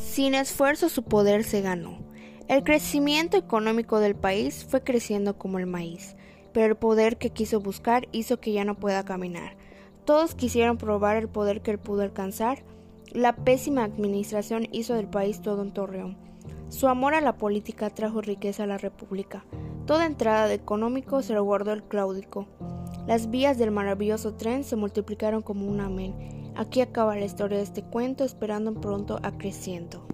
Sin esfuerzo su poder se ganó. El crecimiento económico del país fue creciendo como el maíz, pero el poder que quiso buscar hizo que ya no pueda caminar. Todos quisieron probar el poder que él pudo alcanzar. La pésima administración hizo del país todo un torreón. Su amor a la política trajo riqueza a la república. Toda entrada de económico se lo guardó el Cláudico. Las vías del maravilloso tren se multiplicaron como un amén. Aquí acaba la historia de este cuento, esperando pronto a creciendo.